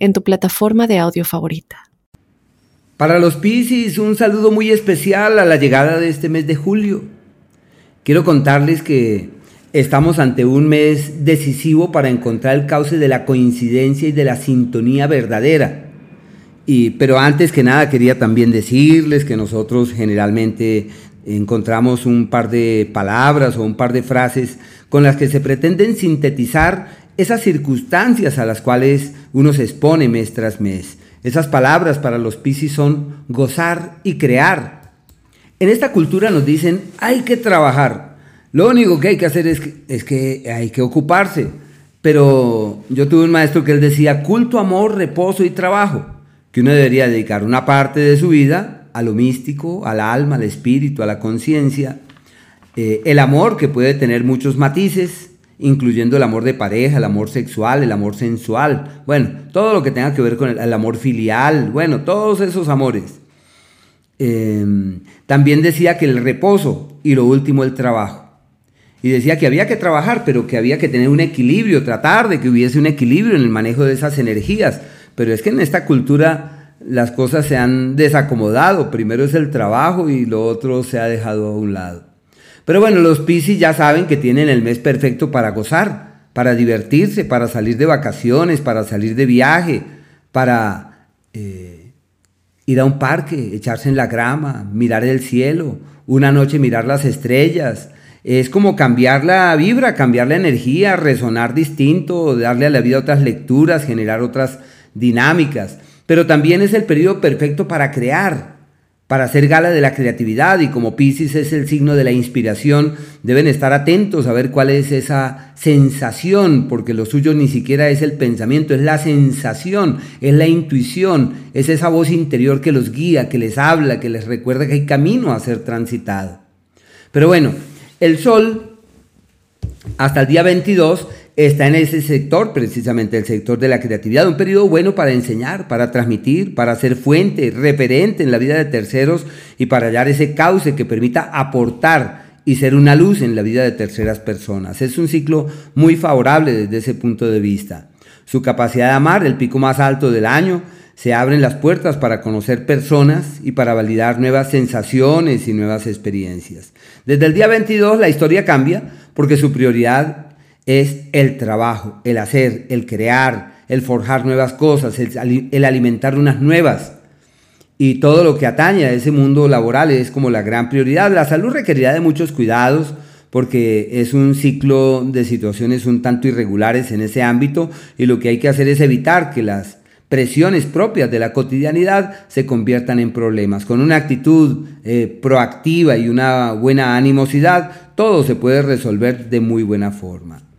en tu plataforma de audio favorita. Para los Piscis, un saludo muy especial a la llegada de este mes de julio. Quiero contarles que estamos ante un mes decisivo para encontrar el cauce de la coincidencia y de la sintonía verdadera. Y, pero antes que nada quería también decirles que nosotros generalmente encontramos un par de palabras o un par de frases con las que se pretenden sintetizar esas circunstancias a las cuales uno se expone mes tras mes. Esas palabras para los Piscis son gozar y crear. En esta cultura nos dicen hay que trabajar. Lo único que hay que hacer es que, es que hay que ocuparse. Pero yo tuve un maestro que él decía culto, amor, reposo y trabajo. Que uno debería dedicar una parte de su vida a lo místico, al alma, al espíritu, a la conciencia. Eh, el amor que puede tener muchos matices, incluyendo el amor de pareja, el amor sexual, el amor sensual, bueno, todo lo que tenga que ver con el, amor filial, bueno, todos esos amores. Em, también decía que el reposo y lo último el trabajo. Y decía que había que trabajar, pero que había que tener un equilibrio, tratar de que hubiese un equilibrio en el manejo de esas energías. Pero es que en esta cultura las cosas se han desacomodado. Primero es el trabajo y lo otro se ha dejado a un lado. Pero bueno, los Piscis ya saben que tienen el mes perfecto para gozar, para divertirse, para salir de vacaciones, para salir de viaje, para eh, ir a un parque, echarse en la grama, mirar el cielo, una noche mirar las estrellas. Es como cambiar la vibra, cambiar la energía, resonar distinto, darle a la vida otras lecturas, generar otras dinámicas. Pero también es el periodo perfecto para crear, para hacer gala de la creatividad y como Pisces es el signo de la inspiración, deben estar atentos a ver cuál es esa sensación, porque lo suyo ni siquiera es el pensamiento, es la sensación, es la intuición, es esa voz interior que los guía, que les habla, que les recuerda que hay camino a ser transitado. Pero bueno, el sol hasta el día 22 está en ese sector, precisamente el sector de la creatividad, un periodo bueno para enseñar, para transmitir, para ser fuente, referente en la vida de terceros y para hallar ese cauce que permita aportar y ser una luz en la vida de terceras personas. Es un ciclo muy favorable desde ese punto de vista. Su capacidad de amar, el pico más alto del año, se abren las puertas para conocer personas y para validar nuevas sensaciones y nuevas experiencias. Desde el día 22 la historia cambia porque su prioridad es el trabajo, el hacer, el crear, el forjar nuevas cosas, el, alimentar unas nuevas. Y todo lo que atañe a ese mundo laboral es como la gran prioridad. La salud requerirá de muchos cuidados porque es un ciclo de situaciones un tanto irregulares en ese ámbito y lo que hay que hacer es evitar que las presiones propias de la cotidianidad se conviertan en problemas. Con una actitud eh, proactiva y una buena animosidad, todo se puede resolver de muy buena forma.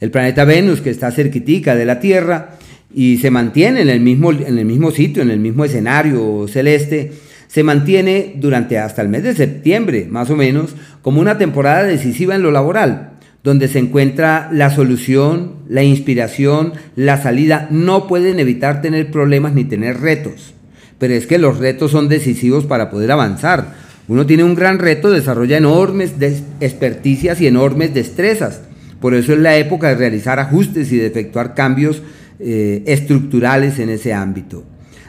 El planeta Venus, que está cerquitica de la Tierra y se mantiene en el mismo, en el mismo sitio, en el mismo escenario celeste, se mantiene durante hasta el mes de septiembre, más o menos, como una temporada decisiva en lo laboral, donde se encuentra la solución, la inspiración, la salida. No pueden evitar tener problemas ni tener retos, pero es que los retos son decisivos para poder avanzar. Uno tiene un gran reto, desarrolla enormes experticias y enormes destrezas por eso es la época de realizar ajustes y de efectuar cambios eh, estructurales en ese ámbito.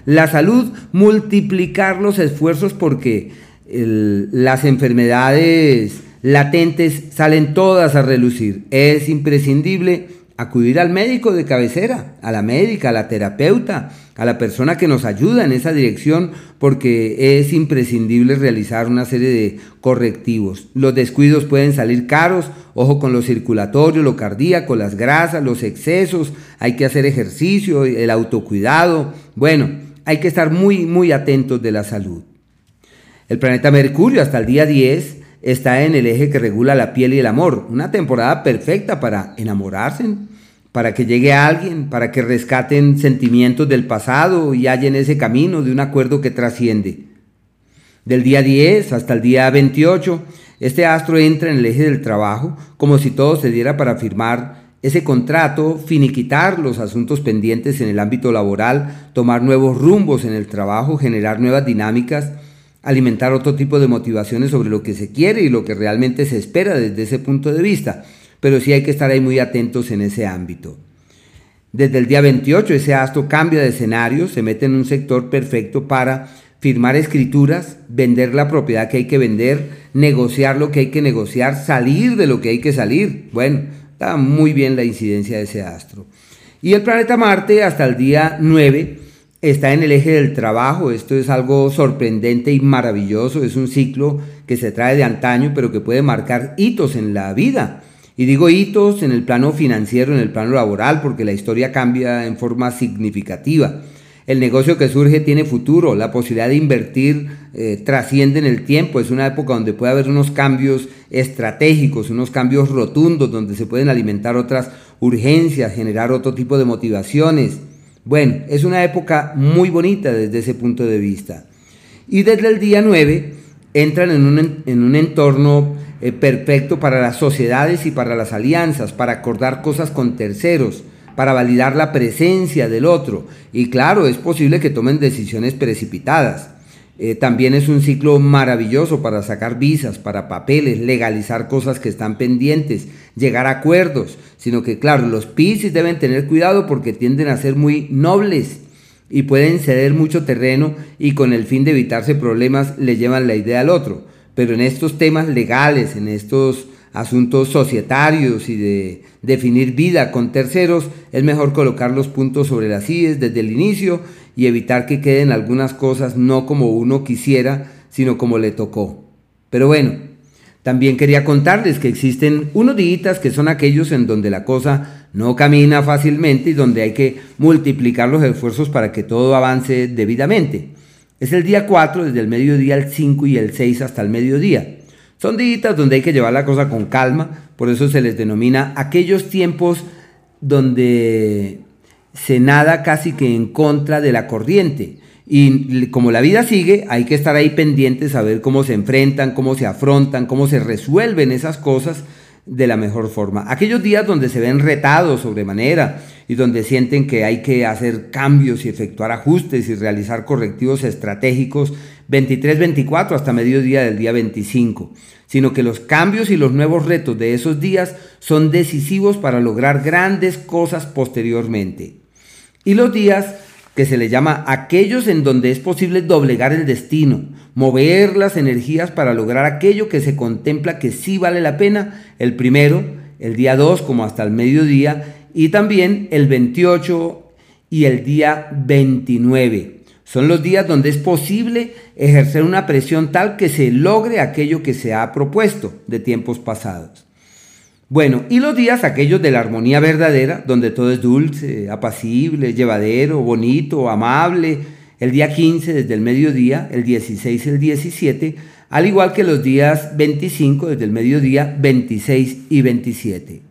La salud, multiplicar los esfuerzos porque las enfermedades latentes salen todas a relucir. Es imprescindible acudir al médico de cabecera, a la médica, a la terapeuta, a la persona que nos ayuda en esa dirección, porque es imprescindible realizar una serie de correctivos. Los descuidos pueden salir caros, ojo con lo circulatorio, lo cardíaco, las grasas, los excesos, hay que hacer ejercicio, el autocuidado. Bueno, hay que estar muy, muy atentos de la salud. El planeta Mercurio hasta el día 10 está en el eje que regula la piel y el amor, una temporada perfecta para enamorarse, para que llegue alguien, para que rescaten sentimientos del pasado y hallen ese camino de un acuerdo que trasciende. Del día 10 hasta el día 28, este astro entra en el eje del trabajo como si todo se diera para firmar ese contrato, finiquitar los asuntos pendientes en el ámbito laboral, tomar nuevos rumbos en el trabajo, generar nuevas dinámicas, alimentar otro tipo de motivaciones sobre lo que se quiere y lo que realmente se espera desde ese punto de vista pero sí hay que estar ahí muy atentos en ese ámbito. Desde el día 28 ese astro cambia de escenario, se mete en un sector perfecto para firmar escrituras, vender la propiedad que hay que vender, negociar lo que hay que negociar, salir de lo que hay que salir. Bueno, está muy bien la incidencia de ese astro. Y el planeta Marte hasta el día 9 está en el eje del trabajo. Esto es algo sorprendente y maravilloso. Es un ciclo que se trae de antaño, pero que puede marcar hitos en la vida. Y digo hitos en el plano financiero, en el plano laboral, porque la historia cambia en forma significativa. El negocio que surge tiene futuro, la posibilidad de invertir eh, trasciende en el tiempo, es una época donde puede haber unos cambios estratégicos, unos cambios rotundos, donde se pueden alimentar otras urgencias, generar otro tipo de motivaciones. Bueno, es una época muy bonita desde ese punto de vista. Y desde el día 9 entran en un, en un entorno eh, perfecto para las sociedades y para las alianzas, para acordar cosas con terceros, para validar la presencia del otro. Y claro, es posible que tomen decisiones precipitadas. Eh, también es un ciclo maravilloso para sacar visas, para papeles, legalizar cosas que están pendientes, llegar a acuerdos, sino que claro, los Piscis deben tener cuidado porque tienden a ser muy nobles y pueden ceder mucho terreno y con el fin de evitarse problemas le llevan la idea al otro. Pero en estos temas legales, en estos asuntos societarios y de definir vida con terceros, es mejor colocar los puntos sobre las IES desde el inicio y evitar que queden algunas cosas no como uno quisiera, sino como le tocó. Pero bueno, también quería contarles que existen unos días que son aquellos en donde la cosa no camina fácilmente y donde hay que multiplicar los esfuerzos para que todo avance debidamente. Es el día 4, desde el mediodía al 5 y el 6 hasta el mediodía. Son días donde hay que llevar la cosa con calma, por eso se les denomina aquellos tiempos donde se nada casi que en contra de la corriente. Y como la vida sigue, hay que estar ahí pendientes a ver cómo se enfrentan, cómo se afrontan, cómo se resuelven esas cosas de la mejor forma. Aquellos días donde se ven retados sobremanera y donde sienten que hay que hacer cambios y efectuar ajustes y realizar correctivos estratégicos 23-24 hasta mediodía del día 25, sino que los cambios y los nuevos retos de esos días son decisivos para lograr grandes cosas posteriormente. Y los días que se le llama aquellos en donde es posible doblegar el destino, mover las energías para lograr aquello que se contempla que sí vale la pena, el primero, el día 2 como hasta el mediodía, y también el 28 y el día 29. Son los días donde es posible ejercer una presión tal que se logre aquello que se ha propuesto de tiempos pasados. Bueno, y los días aquellos de la armonía verdadera, donde todo es dulce, apacible, llevadero, bonito, amable, el día 15 desde el mediodía, el 16 el 17, al igual que los días 25 desde el mediodía, 26 y 27.